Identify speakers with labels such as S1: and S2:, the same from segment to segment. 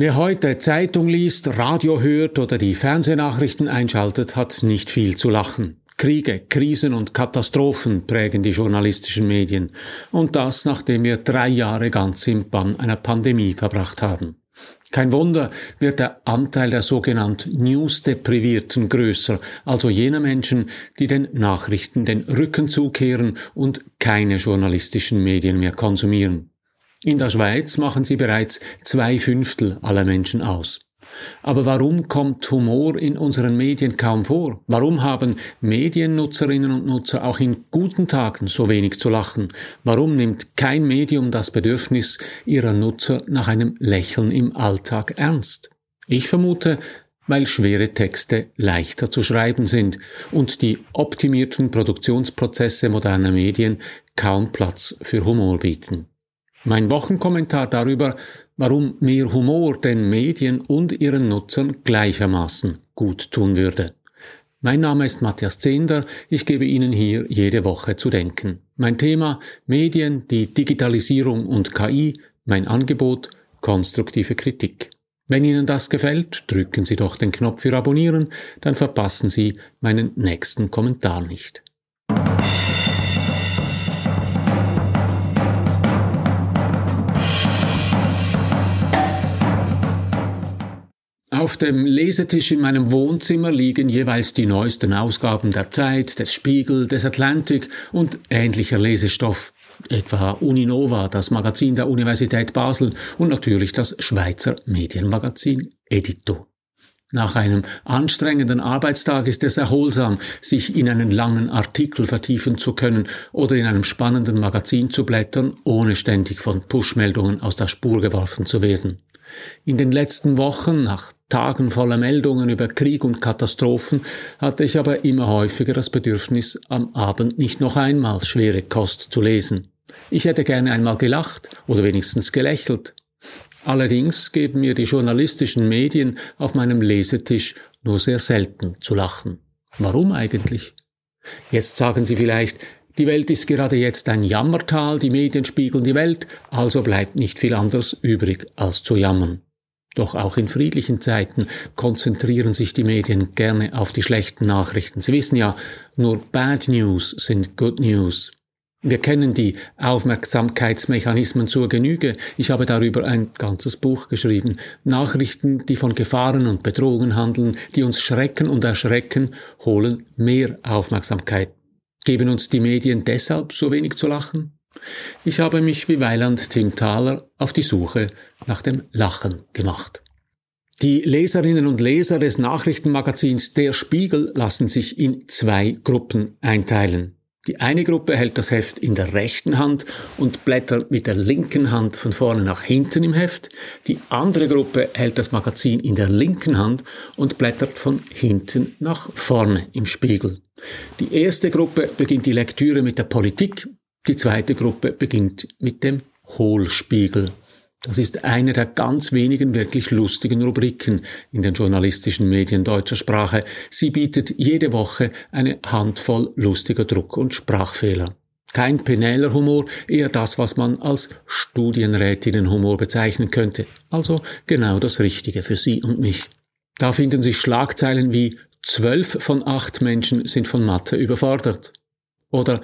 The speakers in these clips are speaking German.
S1: Wer heute Zeitung liest, Radio hört oder die Fernsehnachrichten einschaltet, hat nicht viel zu lachen. Kriege, Krisen und Katastrophen prägen die journalistischen Medien. Und das, nachdem wir drei Jahre ganz im Bann einer Pandemie verbracht haben. Kein Wunder wird der Anteil der sogenannten News-Deprivierten größer, also jener Menschen, die den Nachrichten den Rücken zukehren und keine journalistischen Medien mehr konsumieren. In der Schweiz machen sie bereits zwei Fünftel aller Menschen aus. Aber warum kommt Humor in unseren Medien kaum vor? Warum haben Mediennutzerinnen und Nutzer auch in guten Tagen so wenig zu lachen? Warum nimmt kein Medium das Bedürfnis ihrer Nutzer nach einem Lächeln im Alltag ernst? Ich vermute, weil schwere Texte leichter zu schreiben sind und die optimierten Produktionsprozesse moderner Medien kaum Platz für Humor bieten. Mein Wochenkommentar darüber, warum mehr Humor den Medien und ihren Nutzern gleichermaßen gut tun würde. Mein Name ist Matthias Zehnder, ich gebe Ihnen hier jede Woche zu denken. Mein Thema Medien, die Digitalisierung und KI, mein Angebot konstruktive Kritik. Wenn Ihnen das gefällt, drücken Sie doch den Knopf für Abonnieren, dann verpassen Sie meinen nächsten Kommentar nicht. Auf dem Lesetisch in meinem Wohnzimmer liegen jeweils die neuesten Ausgaben der Zeit, des Spiegel, des Atlantic und ähnlicher Lesestoff, etwa Uninova, das Magazin der Universität Basel und natürlich das Schweizer Medienmagazin Edito. Nach einem anstrengenden Arbeitstag ist es erholsam, sich in einen langen Artikel vertiefen zu können oder in einem spannenden Magazin zu blättern, ohne ständig von Pushmeldungen aus der Spur geworfen zu werden. In den letzten Wochen, nach Tagen voller Meldungen über Krieg und Katastrophen, hatte ich aber immer häufiger das Bedürfnis, am Abend nicht noch einmal schwere Kost zu lesen. Ich hätte gerne einmal gelacht oder wenigstens gelächelt. Allerdings geben mir die journalistischen Medien auf meinem Lesetisch nur sehr selten zu lachen. Warum eigentlich? Jetzt sagen Sie vielleicht, die Welt ist gerade jetzt ein Jammertal, die Medien spiegeln die Welt, also bleibt nicht viel anderes übrig, als zu jammern. Doch auch in friedlichen Zeiten konzentrieren sich die Medien gerne auf die schlechten Nachrichten. Sie wissen ja, nur Bad News sind Good News. Wir kennen die Aufmerksamkeitsmechanismen zur Genüge. Ich habe darüber ein ganzes Buch geschrieben. Nachrichten, die von Gefahren und Bedrohungen handeln, die uns schrecken und erschrecken, holen mehr Aufmerksamkeit. Geben uns die Medien deshalb so wenig zu lachen? Ich habe mich wie Weiland Tim Thaler auf die Suche nach dem Lachen gemacht. Die Leserinnen und Leser des Nachrichtenmagazins Der Spiegel lassen sich in zwei Gruppen einteilen. Die eine Gruppe hält das Heft in der rechten Hand und blättert mit der linken Hand von vorne nach hinten im Heft. Die andere Gruppe hält das Magazin in der linken Hand und blättert von hinten nach vorne im Spiegel. Die erste Gruppe beginnt die Lektüre mit der Politik, die zweite Gruppe beginnt mit dem Hohlspiegel. Das ist eine der ganz wenigen wirklich lustigen Rubriken in den journalistischen Medien deutscher Sprache. Sie bietet jede Woche eine Handvoll lustiger Druck- und Sprachfehler. Kein penäler Humor, eher das, was man als Studienrätinnenhumor bezeichnen könnte. Also genau das Richtige für Sie und mich. Da finden sich Schlagzeilen wie zwölf von acht Menschen sind von Mathe überfordert. Oder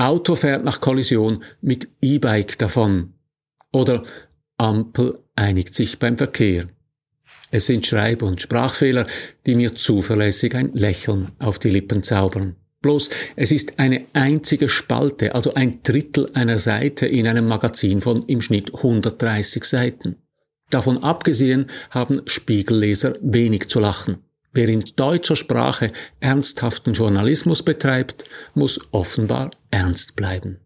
S1: Auto fährt nach Kollision mit E-Bike davon. Oder Ampel einigt sich beim Verkehr. Es sind Schreib- und Sprachfehler, die mir zuverlässig ein Lächeln auf die Lippen zaubern. Bloß es ist eine einzige Spalte, also ein Drittel einer Seite in einem Magazin von im Schnitt 130 Seiten. Davon abgesehen haben Spiegelleser wenig zu lachen. Wer in deutscher Sprache ernsthaften Journalismus betreibt, muss offenbar ernst bleiben.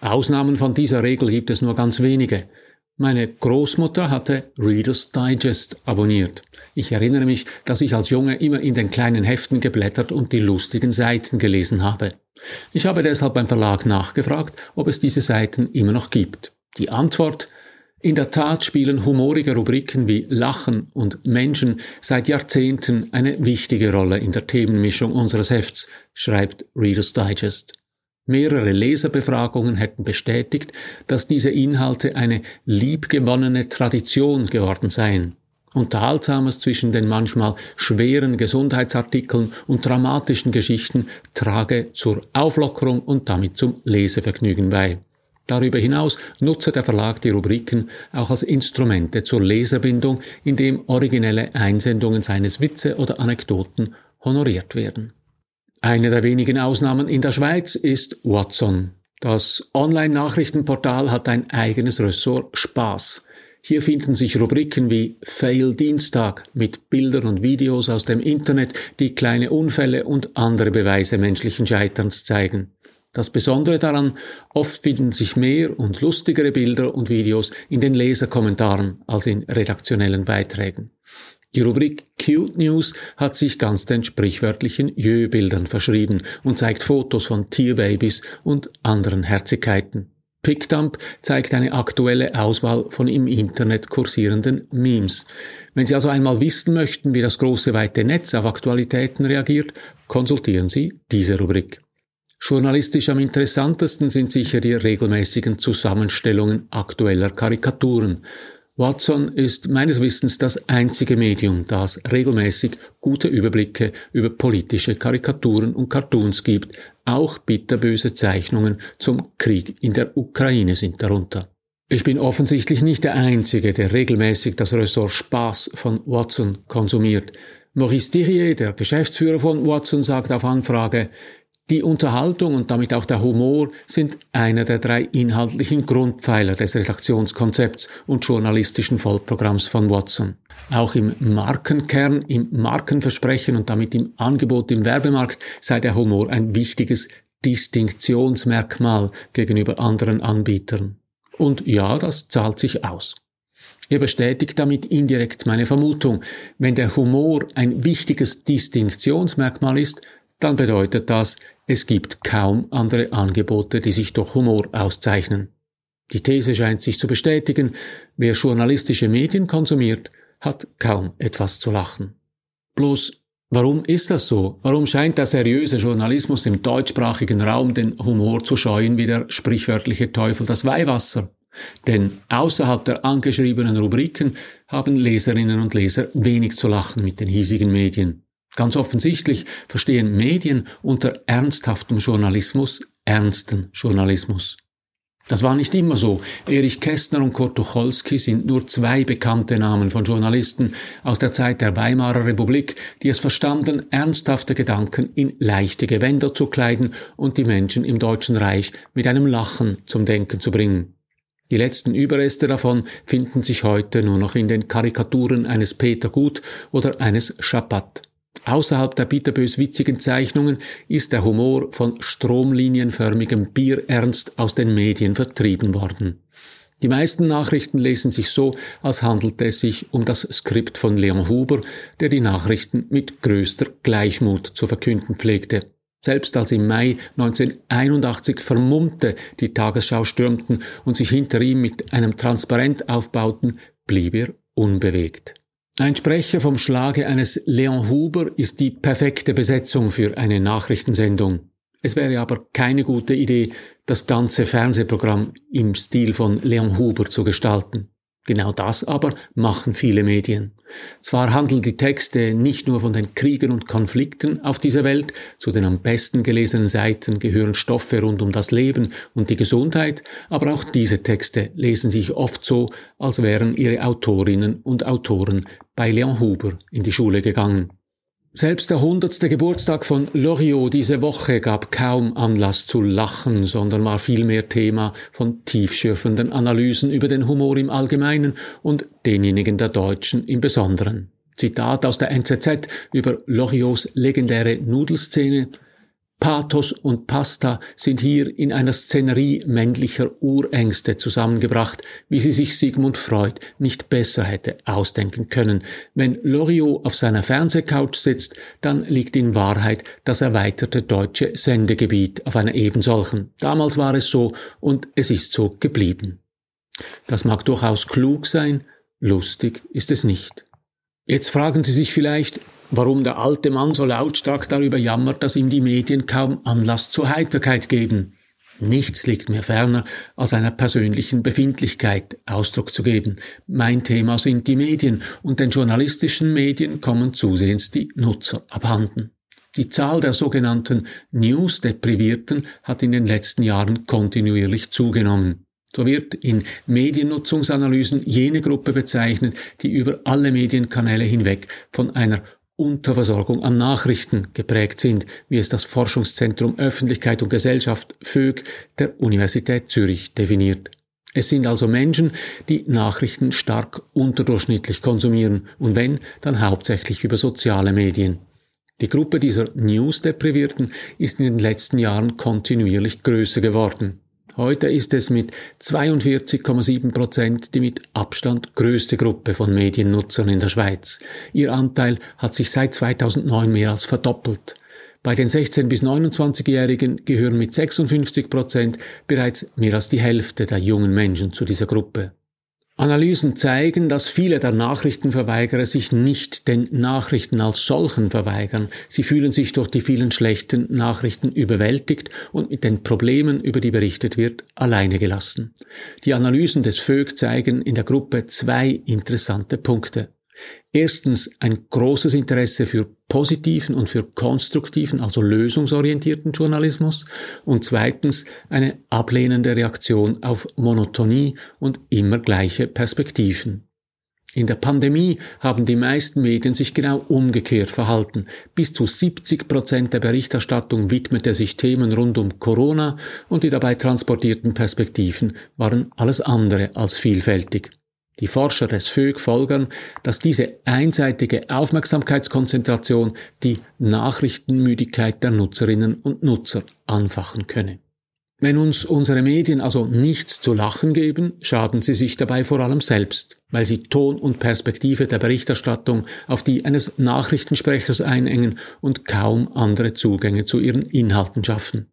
S1: Ausnahmen von dieser Regel gibt es nur ganz wenige. Meine Großmutter hatte Reader's Digest abonniert. Ich erinnere mich, dass ich als Junge immer in den kleinen Heften geblättert und die lustigen Seiten gelesen habe. Ich habe deshalb beim Verlag nachgefragt, ob es diese Seiten immer noch gibt. Die Antwort in der Tat spielen humorige Rubriken wie Lachen und Menschen seit Jahrzehnten eine wichtige Rolle in der Themenmischung unseres Hefts, schreibt Reader's Digest. Mehrere Leserbefragungen hätten bestätigt, dass diese Inhalte eine liebgewonnene Tradition geworden seien. Unterhaltsames zwischen den manchmal schweren Gesundheitsartikeln und dramatischen Geschichten trage zur Auflockerung und damit zum Lesevergnügen bei. Darüber hinaus nutze der Verlag die Rubriken auch als Instrumente zur Leserbindung, indem originelle Einsendungen seines Witze oder Anekdoten honoriert werden. Eine der wenigen Ausnahmen in der Schweiz ist Watson. Das Online-Nachrichtenportal hat ein eigenes Ressort Spaß. Hier finden sich Rubriken wie Fail Dienstag mit Bildern und Videos aus dem Internet, die kleine Unfälle und andere Beweise menschlichen Scheiterns zeigen. Das Besondere daran, oft finden sich mehr und lustigere Bilder und Videos in den Leserkommentaren als in redaktionellen Beiträgen. Die Rubrik Cute News hat sich ganz den sprichwörtlichen Jö-Bildern verschrieben und zeigt Fotos von Tierbabys und anderen Herzigkeiten. PickDump zeigt eine aktuelle Auswahl von im Internet kursierenden Memes. Wenn Sie also einmal wissen möchten, wie das große weite Netz auf Aktualitäten reagiert, konsultieren Sie diese Rubrik. Journalistisch am interessantesten sind sicher die regelmäßigen Zusammenstellungen aktueller Karikaturen. Watson ist meines Wissens das einzige Medium, das regelmäßig gute Überblicke über politische Karikaturen und Cartoons gibt. Auch bitterböse Zeichnungen zum Krieg in der Ukraine sind darunter. Ich bin offensichtlich nicht der Einzige, der regelmäßig das Ressort Spaß von Watson konsumiert. Maurice Thirier, der Geschäftsführer von Watson, sagt auf Anfrage, die Unterhaltung und damit auch der Humor sind einer der drei inhaltlichen Grundpfeiler des Redaktionskonzepts und journalistischen Vollprogramms von Watson. Auch im Markenkern, im Markenversprechen und damit im Angebot im Werbemarkt sei der Humor ein wichtiges Distinktionsmerkmal gegenüber anderen Anbietern. Und ja, das zahlt sich aus. Er bestätigt damit indirekt meine Vermutung. Wenn der Humor ein wichtiges Distinktionsmerkmal ist, dann bedeutet das, es gibt kaum andere Angebote, die sich durch Humor auszeichnen. Die These scheint sich zu bestätigen, wer journalistische Medien konsumiert, hat kaum etwas zu lachen. Bloß, warum ist das so? Warum scheint der seriöse Journalismus im deutschsprachigen Raum den Humor zu scheuen wie der sprichwörtliche Teufel das Weihwasser? Denn außerhalb der angeschriebenen Rubriken haben Leserinnen und Leser wenig zu lachen mit den hiesigen Medien. Ganz offensichtlich verstehen Medien unter ernsthaftem Journalismus ernsten Journalismus. Das war nicht immer so. Erich Kästner und Kurt Tucholsky sind nur zwei bekannte Namen von Journalisten aus der Zeit der Weimarer Republik, die es verstanden, ernsthafte Gedanken in leichte Gewänder zu kleiden und die Menschen im Deutschen Reich mit einem Lachen zum Denken zu bringen. Die letzten Überreste davon finden sich heute nur noch in den Karikaturen eines Peter Gut oder eines Chapat. Außerhalb der bitterbös witzigen Zeichnungen ist der Humor von stromlinienförmigem Bierernst aus den Medien vertrieben worden. Die meisten Nachrichten lesen sich so, als handelte es sich um das Skript von Leon Huber, der die Nachrichten mit größter Gleichmut zu verkünden pflegte. Selbst als im Mai 1981 Vermummte die Tagesschau stürmten und sich hinter ihm mit einem Transparent aufbauten, blieb er unbewegt. Ein Sprecher vom Schlage eines Leon Huber ist die perfekte Besetzung für eine Nachrichtensendung. Es wäre aber keine gute Idee, das ganze Fernsehprogramm im Stil von Leon Huber zu gestalten. Genau das aber machen viele Medien. Zwar handeln die Texte nicht nur von den Kriegen und Konflikten auf dieser Welt, zu den am besten gelesenen Seiten gehören Stoffe rund um das Leben und die Gesundheit, aber auch diese Texte lesen sich oft so, als wären ihre Autorinnen und Autoren bei Leon Huber in die Schule gegangen. Selbst der hundertste Geburtstag von Loriot diese Woche gab kaum Anlass zu lachen, sondern war vielmehr Thema von tiefschürfenden Analysen über den Humor im Allgemeinen und denjenigen der Deutschen im Besonderen. Zitat aus der NZZ über Loriots legendäre Nudelszene. Pathos und Pasta sind hier in einer Szenerie männlicher Urängste zusammengebracht, wie sie sich Sigmund Freud nicht besser hätte ausdenken können. Wenn Loriot auf seiner Fernsehcouch sitzt, dann liegt in Wahrheit das erweiterte deutsche Sendegebiet auf einer ebensolchen. Damals war es so und es ist so geblieben. Das mag durchaus klug sein, lustig ist es nicht. Jetzt fragen Sie sich vielleicht, warum der alte Mann so lautstark darüber jammert, dass ihm die Medien kaum Anlass zur Heiterkeit geben. Nichts liegt mir ferner, als einer persönlichen Befindlichkeit Ausdruck zu geben. Mein Thema sind die Medien und den journalistischen Medien kommen zusehends die Nutzer abhanden. Die Zahl der sogenannten News-Deprivierten hat in den letzten Jahren kontinuierlich zugenommen. So wird in Mediennutzungsanalysen jene Gruppe bezeichnet, die über alle Medienkanäle hinweg von einer Unterversorgung an Nachrichten geprägt sind, wie es das Forschungszentrum Öffentlichkeit und Gesellschaft FÖG der Universität Zürich definiert. Es sind also Menschen, die Nachrichten stark unterdurchschnittlich konsumieren und wenn, dann hauptsächlich über soziale Medien. Die Gruppe dieser News-Deprivierten ist in den letzten Jahren kontinuierlich größer geworden. Heute ist es mit 42,7 Prozent die mit Abstand größte Gruppe von Mediennutzern in der Schweiz. Ihr Anteil hat sich seit 2009 mehr als verdoppelt. Bei den 16- bis 29-Jährigen gehören mit 56 Prozent bereits mehr als die Hälfte der jungen Menschen zu dieser Gruppe. Analysen zeigen, dass viele der Nachrichtenverweigerer sich nicht den Nachrichten als solchen verweigern. Sie fühlen sich durch die vielen schlechten Nachrichten überwältigt und mit den Problemen, über die berichtet wird, alleine gelassen. Die Analysen des VÖG zeigen in der Gruppe zwei interessante Punkte. Erstens ein großes Interesse für positiven und für konstruktiven, also lösungsorientierten Journalismus und zweitens eine ablehnende Reaktion auf Monotonie und immer gleiche Perspektiven. In der Pandemie haben die meisten Medien sich genau umgekehrt verhalten. Bis zu 70 Prozent der Berichterstattung widmete sich Themen rund um Corona und die dabei transportierten Perspektiven waren alles andere als vielfältig. Die Forscher des FÖG folgern, dass diese einseitige Aufmerksamkeitskonzentration die Nachrichtenmüdigkeit der Nutzerinnen und Nutzer anfachen könne. Wenn uns unsere Medien also nichts zu lachen geben, schaden sie sich dabei vor allem selbst, weil sie Ton und Perspektive der Berichterstattung auf die eines Nachrichtensprechers einengen und kaum andere Zugänge zu ihren Inhalten schaffen.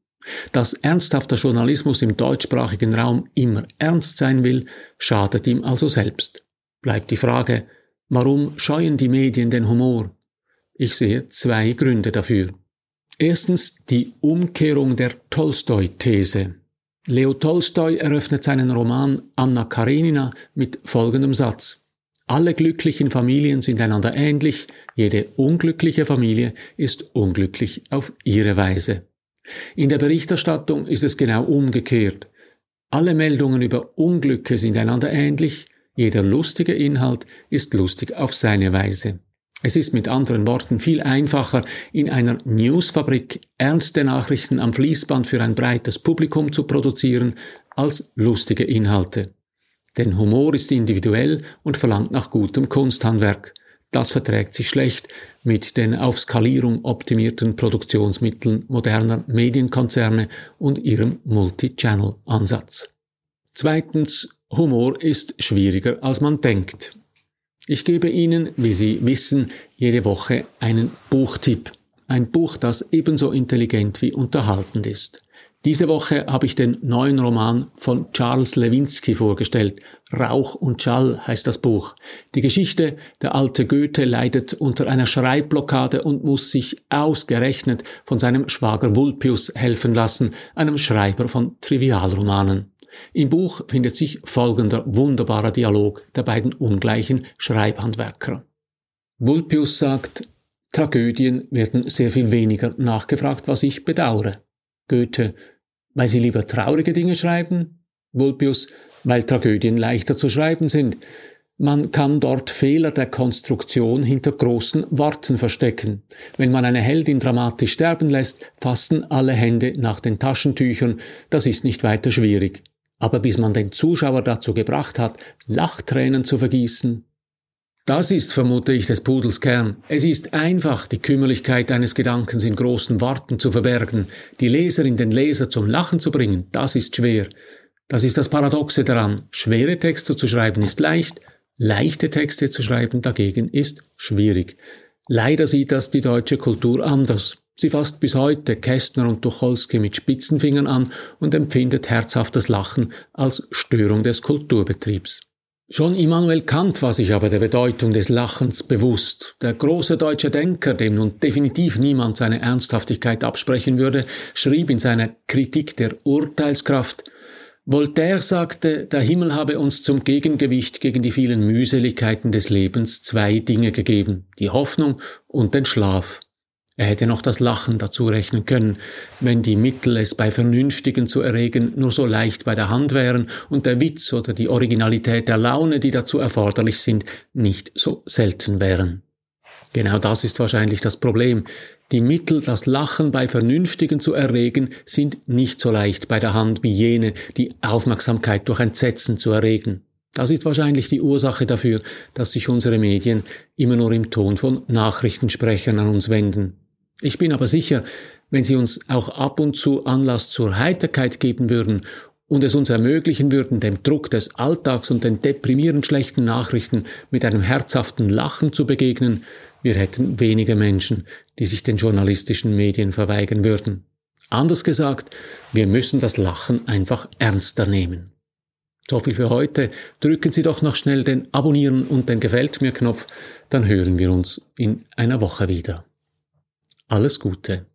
S1: Dass ernsthafter Journalismus im deutschsprachigen Raum immer ernst sein will, schadet ihm also selbst. Bleibt die Frage, warum scheuen die Medien den Humor? Ich sehe zwei Gründe dafür. Erstens die Umkehrung der Tolstoi-These. Leo Tolstoi eröffnet seinen Roman Anna Karenina mit folgendem Satz. Alle glücklichen Familien sind einander ähnlich, jede unglückliche Familie ist unglücklich auf ihre Weise. In der Berichterstattung ist es genau umgekehrt. Alle Meldungen über Unglücke sind einander ähnlich, jeder lustige Inhalt ist lustig auf seine Weise. Es ist mit anderen Worten viel einfacher, in einer Newsfabrik ernste Nachrichten am Fließband für ein breites Publikum zu produzieren, als lustige Inhalte. Denn Humor ist individuell und verlangt nach gutem Kunsthandwerk. Das verträgt sich schlecht mit den auf Skalierung optimierten Produktionsmitteln moderner Medienkonzerne und ihrem Multi-Channel-Ansatz. Zweitens, Humor ist schwieriger, als man denkt. Ich gebe Ihnen, wie Sie wissen, jede Woche einen Buchtipp. Ein Buch, das ebenso intelligent wie unterhaltend ist. Diese Woche habe ich den neuen Roman von Charles Lewinsky vorgestellt. Rauch und Schall heißt das Buch. Die Geschichte, der alte Goethe leidet unter einer Schreibblockade und muss sich ausgerechnet von seinem Schwager Vulpius helfen lassen, einem Schreiber von Trivialromanen. Im Buch findet sich folgender wunderbarer Dialog der beiden ungleichen Schreibhandwerker. Vulpius sagt, Tragödien werden sehr viel weniger nachgefragt, was ich bedauere. Goethe, weil sie lieber traurige Dinge schreiben? Vulpius, weil Tragödien leichter zu schreiben sind. Man kann dort Fehler der Konstruktion hinter großen Worten verstecken. Wenn man eine Heldin dramatisch sterben lässt, fassen alle Hände nach den Taschentüchern, das ist nicht weiter schwierig. Aber bis man den Zuschauer dazu gebracht hat, Lachtränen zu vergießen, das ist, vermute ich, des Pudels Kern. Es ist einfach, die Kümmerlichkeit eines Gedankens in großen Worten zu verbergen, die Leserin den Leser zum Lachen zu bringen, das ist schwer. Das ist das Paradoxe daran. Schwere Texte zu schreiben ist leicht, leichte Texte zu schreiben dagegen ist schwierig. Leider sieht das die deutsche Kultur anders. Sie fasst bis heute Kästner und Tucholsky mit Spitzenfingern an und empfindet herzhaftes Lachen als Störung des Kulturbetriebs. Schon Immanuel Kant war sich aber der Bedeutung des Lachens bewusst. Der große deutsche Denker, dem nun definitiv niemand seine Ernsthaftigkeit absprechen würde, schrieb in seiner Kritik der Urteilskraft Voltaire sagte, der Himmel habe uns zum Gegengewicht gegen die vielen Mühseligkeiten des Lebens zwei Dinge gegeben, die Hoffnung und den Schlaf. Er hätte noch das Lachen dazu rechnen können, wenn die Mittel, es bei Vernünftigen zu erregen, nur so leicht bei der Hand wären und der Witz oder die Originalität der Laune, die dazu erforderlich sind, nicht so selten wären. Genau das ist wahrscheinlich das Problem. Die Mittel, das Lachen bei Vernünftigen zu erregen, sind nicht so leicht bei der Hand wie jene, die Aufmerksamkeit durch Entsetzen zu erregen. Das ist wahrscheinlich die Ursache dafür, dass sich unsere Medien immer nur im Ton von Nachrichtensprechern an uns wenden. Ich bin aber sicher, wenn Sie uns auch ab und zu Anlass zur Heiterkeit geben würden und es uns ermöglichen würden, dem Druck des Alltags und den deprimierend schlechten Nachrichten mit einem herzhaften Lachen zu begegnen, wir hätten weniger Menschen, die sich den journalistischen Medien verweigern würden. Anders gesagt, wir müssen das Lachen einfach ernster nehmen. So viel für heute. Drücken Sie doch noch schnell den Abonnieren und den Gefällt mir Knopf, dann hören wir uns in einer Woche wieder. Alles Gute.